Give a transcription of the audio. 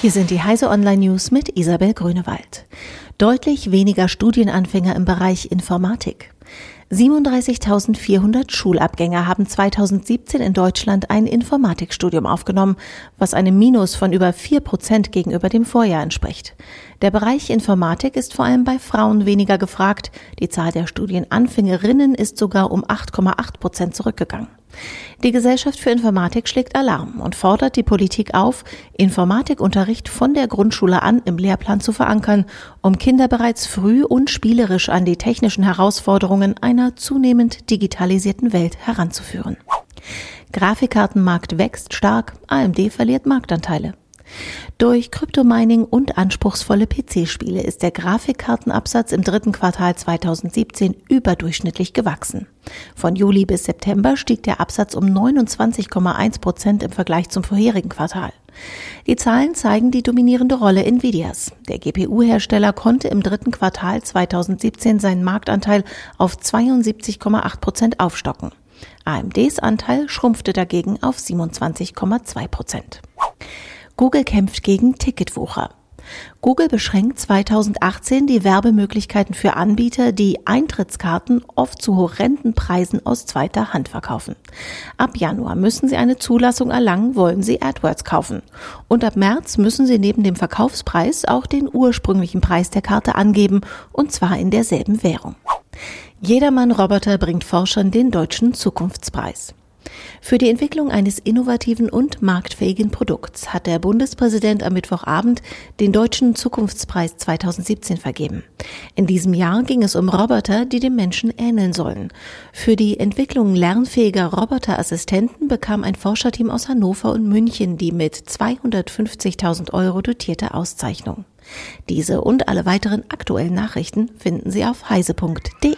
Hier sind die Heise Online News mit Isabel Grünewald. Deutlich weniger Studienanfänger im Bereich Informatik. 37.400 Schulabgänger haben 2017 in Deutschland ein Informatikstudium aufgenommen, was einem Minus von über 4 Prozent gegenüber dem Vorjahr entspricht. Der Bereich Informatik ist vor allem bei Frauen weniger gefragt. Die Zahl der Studienanfängerinnen ist sogar um 8,8 Prozent zurückgegangen. Die Gesellschaft für Informatik schlägt Alarm und fordert die Politik auf, Informatikunterricht von der Grundschule an im Lehrplan zu verankern, um Kinder bereits früh und spielerisch an die technischen Herausforderungen einer zunehmend digitalisierten Welt heranzuführen. Grafikkartenmarkt wächst stark, AMD verliert Marktanteile. Durch Kryptomining und anspruchsvolle PC-Spiele ist der Grafikkartenabsatz im dritten Quartal 2017 überdurchschnittlich gewachsen. Von Juli bis September stieg der Absatz um 29,1 Prozent im Vergleich zum vorherigen Quartal. Die Zahlen zeigen die dominierende Rolle Nvidias. Der GPU-Hersteller konnte im dritten Quartal 2017 seinen Marktanteil auf 72,8 Prozent aufstocken. AMDs Anteil schrumpfte dagegen auf 27,2 Prozent. Google kämpft gegen Ticketwucher. Google beschränkt 2018 die Werbemöglichkeiten für Anbieter, die Eintrittskarten oft zu horrenden Preisen aus zweiter Hand verkaufen. Ab Januar müssen sie eine Zulassung erlangen, wollen sie AdWords kaufen. Und ab März müssen sie neben dem Verkaufspreis auch den ursprünglichen Preis der Karte angeben, und zwar in derselben Währung. Jedermann Roboter bringt Forschern den deutschen Zukunftspreis. Für die Entwicklung eines innovativen und marktfähigen Produkts hat der Bundespräsident am Mittwochabend den Deutschen Zukunftspreis 2017 vergeben. In diesem Jahr ging es um Roboter, die dem Menschen ähneln sollen. Für die Entwicklung lernfähiger Roboterassistenten bekam ein Forscherteam aus Hannover und München die mit 250.000 Euro dotierte Auszeichnung. Diese und alle weiteren aktuellen Nachrichten finden Sie auf heise.de.